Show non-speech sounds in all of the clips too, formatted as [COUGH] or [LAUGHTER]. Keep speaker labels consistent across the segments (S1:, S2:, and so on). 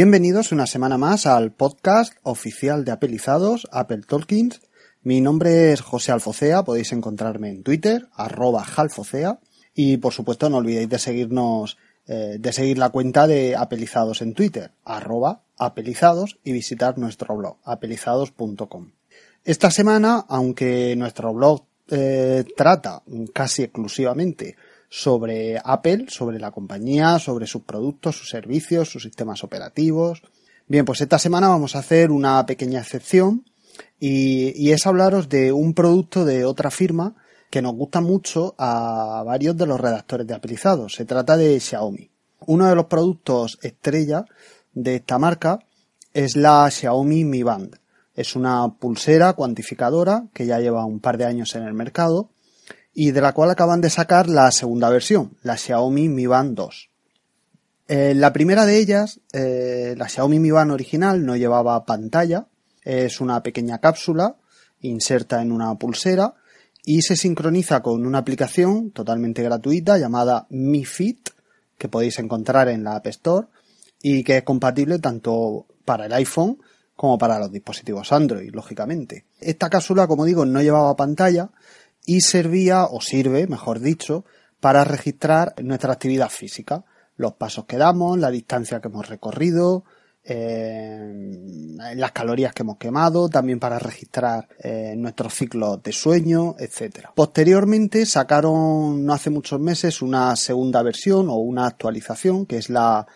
S1: Bienvenidos una semana más al podcast oficial de Apelizados, Apple Talkings. Mi nombre es José Alfocea, podéis encontrarme en Twitter, arroba jalfocea, y por supuesto no olvidéis de seguirnos, eh, de seguir la cuenta de Apelizados en Twitter, arroba apelizados, y visitar nuestro blog, apelizados.com. Esta semana, aunque nuestro blog eh, trata casi exclusivamente sobre Apple, sobre la compañía, sobre sus productos, sus servicios, sus sistemas operativos. Bien, pues esta semana vamos a hacer una pequeña excepción y, es hablaros de un producto de otra firma que nos gusta mucho a varios de los redactores de apelizados. Se trata de Xiaomi. Uno de los productos estrella de esta marca es la Xiaomi Mi Band. Es una pulsera cuantificadora que ya lleva un par de años en el mercado y de la cual acaban de sacar la segunda versión, la Xiaomi Mi Band 2. Eh, la primera de ellas, eh, la Xiaomi Mi Band original, no llevaba pantalla, es una pequeña cápsula inserta en una pulsera y se sincroniza con una aplicación totalmente gratuita llamada Mi Fit, que podéis encontrar en la App Store y que es compatible tanto para el iPhone como para los dispositivos Android, lógicamente. Esta cápsula, como digo, no llevaba pantalla, y servía, o sirve, mejor dicho, para registrar nuestra actividad física, los pasos que damos, la distancia que hemos recorrido, eh, las calorías que hemos quemado, también para registrar eh, nuestros ciclos de sueño, etc. Posteriormente sacaron no hace muchos meses una segunda versión o una actualización que es la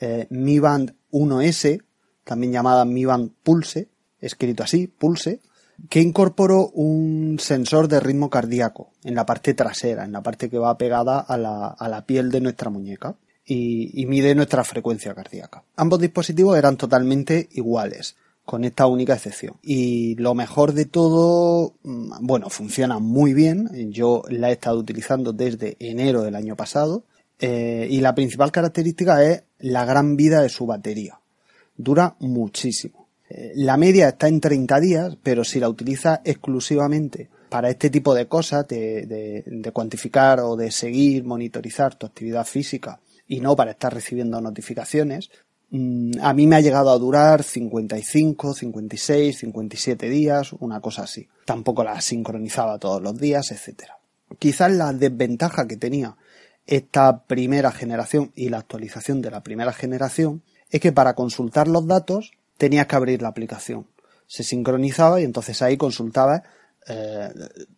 S1: eh, Mi Band 1S, también llamada Mi Band Pulse, escrito así, Pulse, que incorporó un sensor de ritmo cardíaco en la parte trasera, en la parte que va pegada a la, a la piel de nuestra muñeca y, mide nuestra frecuencia cardíaca. Ambos dispositivos eran totalmente iguales con esta única excepción. Y lo mejor de todo, mm, bueno, funciona muy bien. Yo la he estado utilizando desde enero del año pasado. Eh, y la principal característica es la gran vida de su batería. Dura muchísimo. Eh, la media está en 30 días, pero si la utilizas exclusivamente para este tipo de cosas, de, cuantificar o de seguir, monitorizar tu actividad física y no para estar recibiendo notificaciones, mm, a mí me ha llegado a durar 55, 56, 57 días, una cosa así. Tampoco la sincronizaba todos los días, etc. Quizás la desventaja que tenía esta primera generación y la actualización de la primera generación es que para consultar los datos tenías que abrir la aplicación. Se sincronizaba y entonces ahí consultabas eh,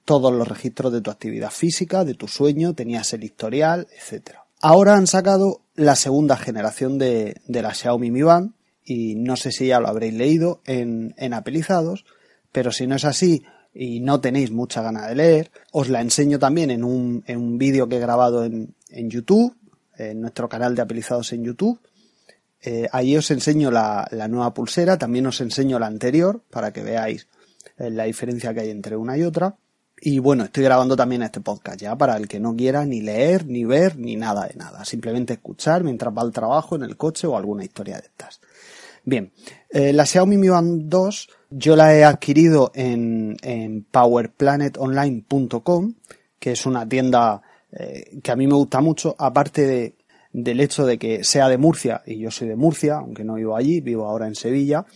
S1: todos los registros de tu actividad física, de tu sueño, tenías el historial, etc. Ahora han sacado la segunda generación de, la Xiaomi Mi Band y no sé si ya lo habréis leído en, en Apelizados, pero si no es así y no tenéis mucha gana de leer, os la enseño también en un, en un vídeo que he grabado en, en YouTube, en nuestro canal de Apelizados en YouTube, eh, ahí os enseño la, nueva pulsera, también os enseño la anterior para que veáis eh, la diferencia que hay entre una y otra. Y bueno, estoy grabando también este podcast ya para el que no quiera ni leer, ni ver, ni nada de nada. Simplemente escuchar mientras va al trabajo, en el coche o alguna historia de estas. Bien, eh, la Xiaomi Mi Band 2 yo la he adquirido en, en powerplanetonline.com, que es una tienda que a mí me gusta mucho, aparte de del hecho de que sea de Murcia, y yo soy de Murcia, aunque no vivo allí, vivo ahora en Sevilla,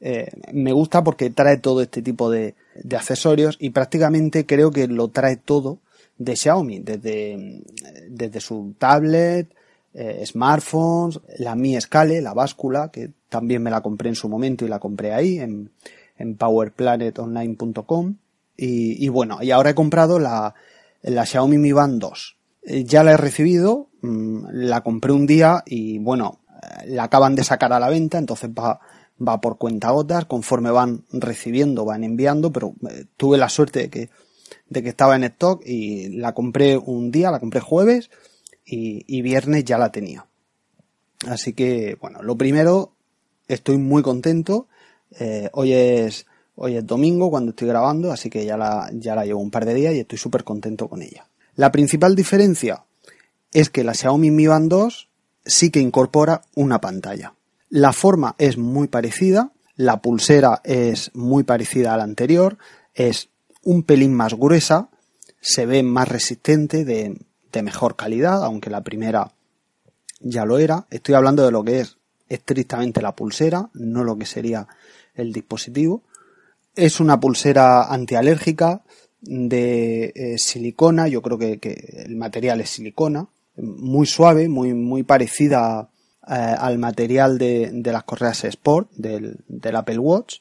S1: eh, me gusta porque trae todo este tipo de, accesorios y prácticamente creo que lo trae todo de Xiaomi, desde, desde su tablet, eh, smartphones, la Mi Scale, la báscula, que también me la compré en su momento y la compré ahí, en, en powerplanetonline.com. Y, y bueno, y ahora he comprado la, la Xiaomi Mi Band 2. Eh, ya la he recibido, mm, la compré un día y bueno, eh, la acaban de sacar a la venta, entonces va, va por cuenta otras, conforme van recibiendo, van enviando, pero eh, tuve la suerte de que, de que estaba en stock y la compré un día, la compré jueves y, viernes ya la tenía. Así que, bueno, lo primero, estoy muy contento. Eh, hoy es hoy es domingo cuando estoy grabando, así que ya la, ya la llevo un par de días y estoy súper contento con ella. La principal diferencia es que la Xiaomi Mi Band 2 sí que incorpora una pantalla. La forma es muy parecida, la pulsera es muy parecida a la anterior, es un pelín más gruesa, se ve más resistente, de, mejor calidad, aunque la primera ya lo era. Estoy hablando de lo que es estrictamente la pulsera, no lo que sería el dispositivo. Es una pulsera antialérgica de eh, silicona, yo creo que, el material es silicona, muy suave, muy, muy parecida eh, al material de, las correas Sport del, del Apple Watch.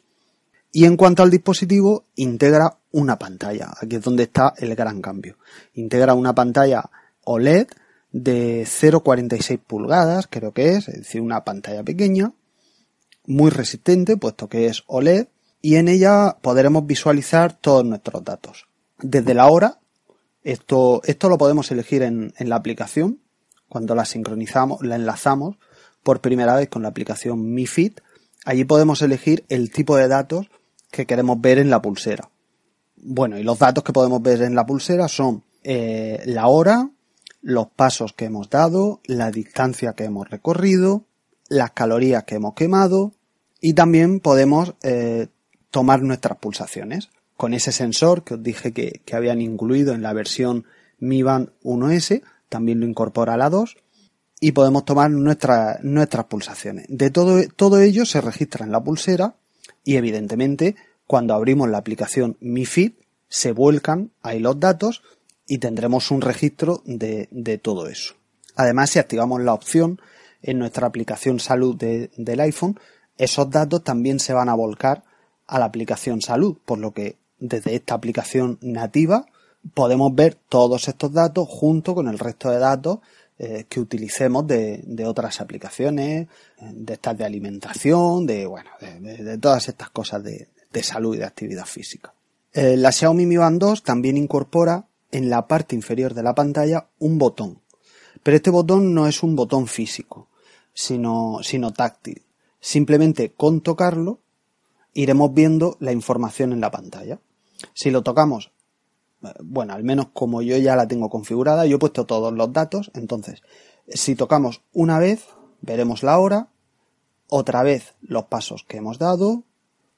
S1: Y en cuanto al dispositivo, integra una pantalla. Aquí es donde está el gran cambio. Integra una pantalla OLED de 0,46 pulgadas, creo que es, es decir, una pantalla pequeña, muy resistente, puesto que es OLED, y en ella podremos visualizar todos nuestros datos. Desde la hora, esto, esto lo podemos elegir en, en la aplicación, cuando la sincronizamos, la enlazamos por primera vez con la aplicación Mi Fit, allí podemos elegir el tipo de datos que queremos ver en la pulsera. Bueno, y los datos que podemos ver en la pulsera son eh, la hora, los pasos que hemos dado, la distancia que hemos recorrido, las calorías que hemos quemado y también podemos eh, tomar nuestras pulsaciones con ese sensor que os dije que, habían incluido en la versión Mi Band 1S, también lo incorpora la 2 y podemos tomar nuestras pulsaciones. De todo, todo ello se registra en la pulsera y evidentemente cuando abrimos la aplicación Mi Fit, se vuelcan ahí los datos y tendremos un registro de, todo eso. Además, si activamos la opción en nuestra aplicación salud del iPhone, esos datos también se van a volcar a la aplicación salud, por lo que desde esta aplicación nativa podemos ver todos estos datos junto con el resto de datos eh, que utilicemos de, otras aplicaciones, de estas de alimentación, de bueno, de todas estas cosas de, de salud y de actividad física. Eh, la Xiaomi Mi Band 2 también incorpora en la parte inferior de la pantalla un botón, pero este botón no es un botón físico, sino, sino táctil. Simplemente con tocarlo iremos viendo la información en la pantalla. Si lo tocamos, bueno, al menos como yo ya la tengo configurada, yo he puesto todos los datos, entonces, si tocamos una vez, veremos la hora, otra vez los pasos que hemos dado,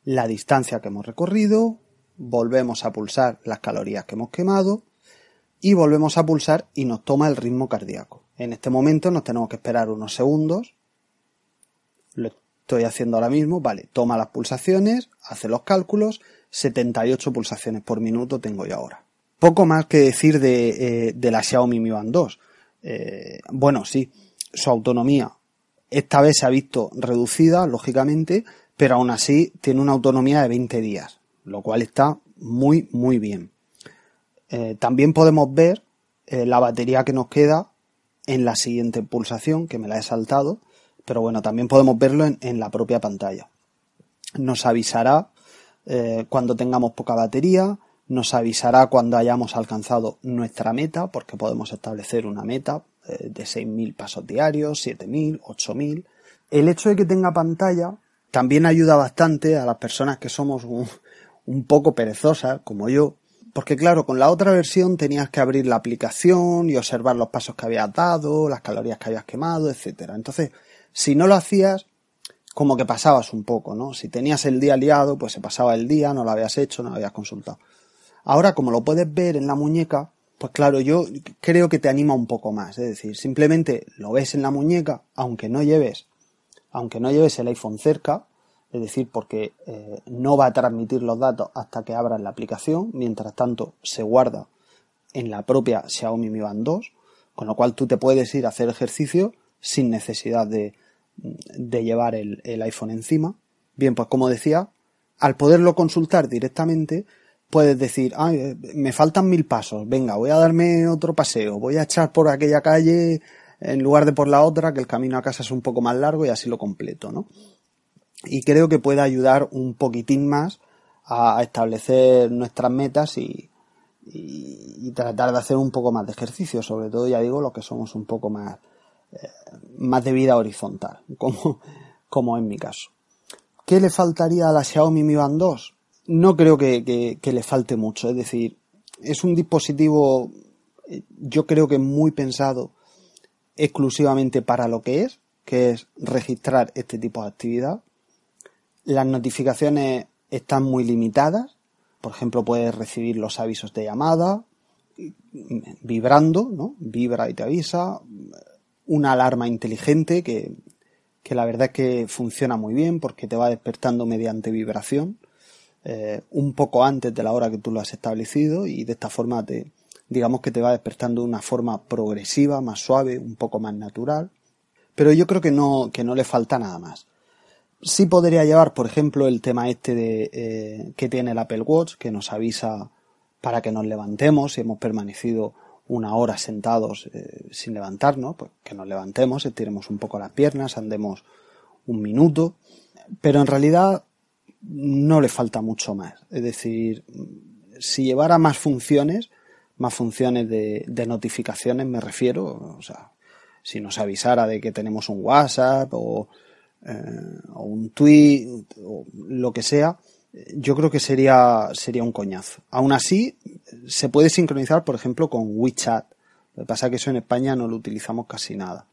S1: la distancia que hemos recorrido, volvemos a pulsar las calorías que hemos quemado y volvemos a pulsar y nos toma el ritmo cardíaco. En este momento nos tenemos que esperar unos segundos. Lo estoy haciendo ahora mismo, vale, toma las pulsaciones, hace los cálculos, 78 pulsaciones por minuto tengo yo ahora. Poco más que decir de, eh, la Xiaomi Mi Band 2. Eh, bueno, sí, su autonomía esta vez se ha visto reducida, lógicamente, pero aún así tiene una autonomía de 20 días, lo cual está muy, muy bien. Eh, también podemos ver la batería que nos queda en la siguiente pulsación, que me la he saltado, pero bueno, también podemos verlo en, la propia pantalla. Nos avisará eh, cuando tengamos poca batería, nos avisará cuando hayamos alcanzado nuestra meta, porque podemos establecer una meta de 6.000 pasos diarios, 7.000, 8.000. El hecho de que tenga pantalla también ayuda bastante a las personas que somos un, poco perezosas, como yo, porque claro, con la otra versión tenías que abrir la aplicación y observar los pasos que habías dado, las calorías que habías quemado, etcétera. Entonces, si no lo hacías, como que pasabas un poco, ¿no? Si tenías el día liado, pues se pasaba el día, no lo habías hecho, no lo habías consultado. Ahora, como lo puedes ver en la muñeca, pues claro, yo creo que te anima un poco más. Es decir, simplemente lo ves en la muñeca, aunque no lleves aunque no lleves el iPhone cerca, es decir, porque eh, no va a transmitir los datos hasta que abras la aplicación, mientras tanto se guarda en la propia Xiaomi Mi Band 2, con lo cual tú te puedes ir a hacer ejercicio sin necesidad de, llevar el, iPhone encima. Bien, pues como decía, al poderlo consultar directamente, puedes decir, Ay, me faltan mil pasos, venga, voy a darme otro paseo, voy a echar por aquella calle en lugar de por la otra, que el camino a casa es un poco más largo y así lo completo, ¿no? Y creo que puede ayudar un poquitín más a establecer nuestras metas y, y, tratar de hacer un poco más de ejercicio, sobre todo ya digo lo que somos un poco más, eh, más de vida horizontal, [LAUGHS] como, como en mi caso. ¿Qué le faltaría a la Xiaomi Mi Band 2? No creo que, que le falte mucho, es decir, es un dispositivo eh, yo creo que muy pensado exclusivamente para lo que es, que es registrar este tipo de actividad. Las notificaciones están muy limitadas. Por ejemplo, puedes recibir los avisos de llamada vibrando, ¿no? Vibra y te avisa. Una alarma inteligente que, que la verdad es que funciona muy bien porque te va despertando mediante vibración eh, un poco antes de la hora que tú lo has establecido y de esta forma te, digamos que te va despertando de una forma progresiva, más suave, un poco más natural. Pero yo creo que no, que no le falta nada más. Sí podría llevar, por ejemplo, el tema este de eh, que tiene el Apple Watch, que nos avisa para que nos levantemos si hemos permanecido una hora sentados eh, sin levantarnos, pues que nos levantemos, estiremos un poco las piernas, andemos un minuto, pero en realidad no le falta mucho más. Es decir, si llevara más funciones, más funciones de, de notificaciones me refiero, o sea, si nos avisara de que tenemos un WhatsApp o, eh, o un tweet o lo que sea, yo creo que sería, sería un coñazo. Aún así, se puede sincronizar, por ejemplo, con WeChat. Lo que pasa es que eso en España no lo utilizamos casi nada.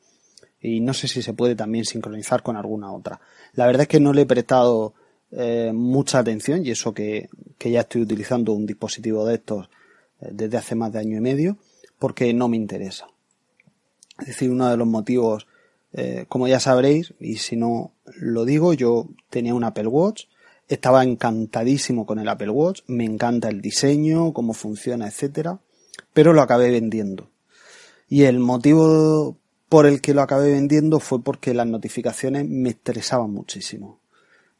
S1: Y no sé si se puede también sincronizar con alguna otra. La verdad es que no le he prestado eh, mucha atención y eso que, que ya estoy utilizando un dispositivo de estos desde hace más de año y medio porque no me interesa. Es decir, uno de los motivos, eh, como ya sabréis, y si no lo digo, yo tenía un Apple Watch, estaba encantadísimo con el Apple Watch, me encanta el diseño, cómo funciona, etcétera, pero lo acabé vendiendo. Y el motivo por el que lo acabé vendiendo fue porque las notificaciones me estresaban muchísimo.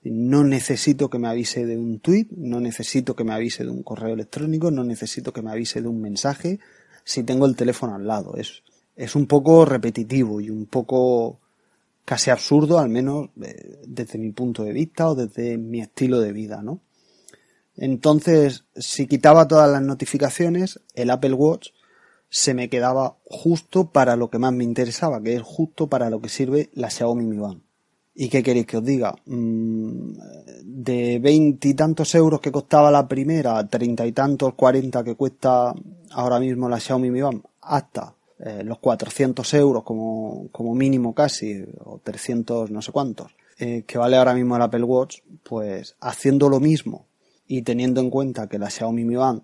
S1: No necesito que me avise de un tweet, no necesito que me avise de un correo electrónico, no necesito que me avise de un mensaje si tengo el teléfono al lado. Es, es un poco repetitivo y un poco casi absurdo, al menos eh, desde mi punto de vista o desde mi estilo de vida, ¿no? Entonces, si quitaba todas las notificaciones, el Apple Watch se me quedaba justo para lo que más me interesaba, que es justo para lo que sirve la Xiaomi Mi Band. ¿Y qué queréis que os diga? Mm, de veintitantos euros que costaba la primera, treinta y tantos, cuarenta que cuesta ahora mismo la Xiaomi Mi Band, hasta eh, los 400 euros como, como mínimo casi, o 300 no sé cuántos, eh, que vale ahora mismo el Apple Watch, pues haciendo lo mismo y teniendo en cuenta que la Xiaomi Mi Band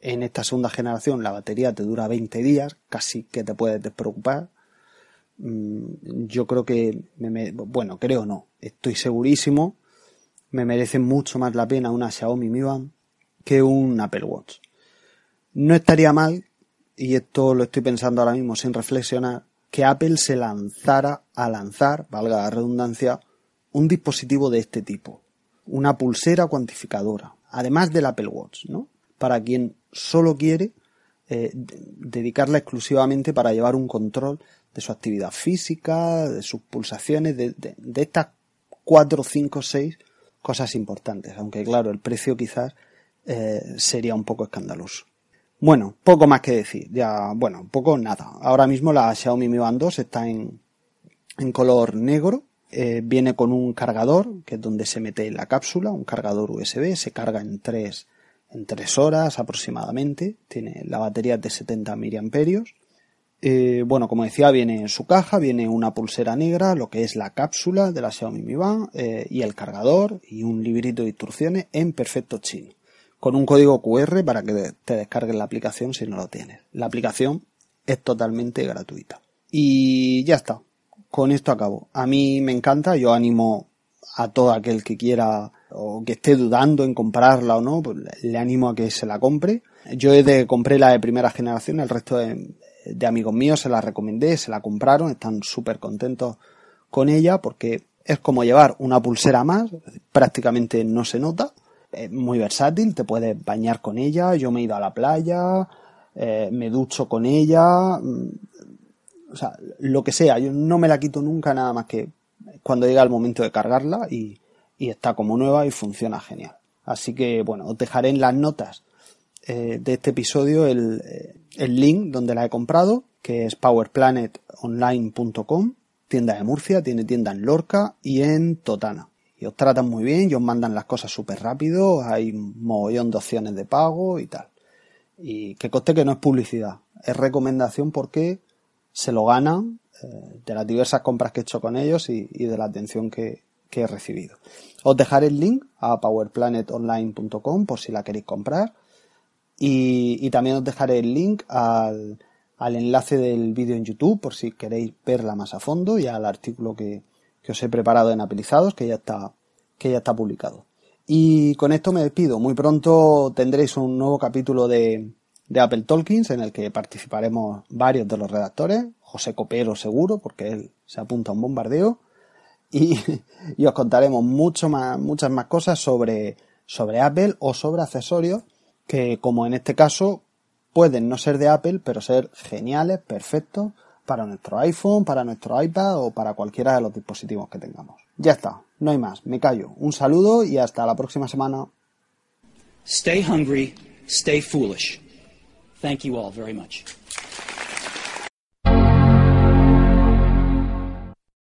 S1: en esta segunda generación la batería te dura 20 días, casi que te puedes despreocupar, Mm, yo creo que, me, bueno, creo no, estoy segurísimo, me merece mucho más la pena una Xiaomi Mi Band que un Apple Watch. No estaría mal, y esto lo estoy pensando ahora mismo sin reflexionar, que Apple se lanzara a lanzar, valga la redundancia, un dispositivo de este tipo, una pulsera cuantificadora, además del Apple Watch, ¿no? Para quien solo quiere eh, dedicarla exclusivamente para llevar un control de su actividad física, de sus pulsaciones, de, estas cuatro, cinco, seis cosas importantes, aunque claro, el precio quizás eh, sería un poco escandaloso. Bueno, poco más que decir, ya, bueno, poco nada. Ahora mismo la Xiaomi Mi Band 2 está en, en color negro, eh, viene con un cargador, que es donde se mete la cápsula, un cargador USB, se carga en tres, en tres horas aproximadamente, tiene la batería de 70 miliamperios. Eh, bueno, como decía, viene en su caja, viene una pulsera negra, lo que es la cápsula de la Xiaomi Mi Band eh, y el cargador y un librito de instrucciones en perfecto chino, con un código QR para que te descargues la aplicación si no lo tienes. La aplicación es totalmente gratuita. Y ya está. Con esto acabo. A mí me encanta, yo animo a todo aquel que quiera o que esté dudando en comprarla o no, pues le animo a que se la compre. Yo desde compré la de primera generación, el resto de, de amigos míos se la recomendé, se la compraron, están súper contentos con ella porque es como llevar una pulsera más, prácticamente no se nota, muy versátil, te puedes bañar con ella, yo me he ido a la playa, eh, me ducho con ella, mm, o sea, lo que sea, yo no me la quito nunca nada más que cuando llega el momento de cargarla y, y está como nueva y funciona genial. Así que bueno, os dejaré en las notas eh, de este episodio el, el link donde la he comprado, que es powerplanetonline.com, tienda de Murcia, tiene tienda en Lorca y en Totana. Y os tratan muy bien y os mandan las cosas súper rápido, hay un mogollón de opciones de pago y tal. Y que coste que no es publicidad, es recomendación porque se lo ganan eh, de las diversas compras que he hecho con ellos y, de la atención que, he recibido. Os dejaré el link a powerplanetonline.com por si la queréis comprar. Y, también os dejaré el link al, enlace del vídeo en YouTube por si queréis verla más a fondo y al artículo que, os he preparado en Apelizados que ya está, que ya está publicado. Y con esto me despido. Muy pronto tendréis un nuevo capítulo de, de Apple Talkings en el que participaremos varios de los redactores, José Copero seguro, porque él se apunta a un bombardeo, y, [LAUGHS] os contaremos mucho más, muchas más cosas sobre, sobre Apple o sobre accesorios que, como en este caso, pueden no ser de Apple, pero ser geniales, perfectos, para nuestro iPhone, para nuestro iPad o para cualquiera de los dispositivos que tengamos. Ya está, no hay más, me callo. Un saludo y hasta la próxima semana.
S2: Stay hungry, stay foolish. Thank you all very much.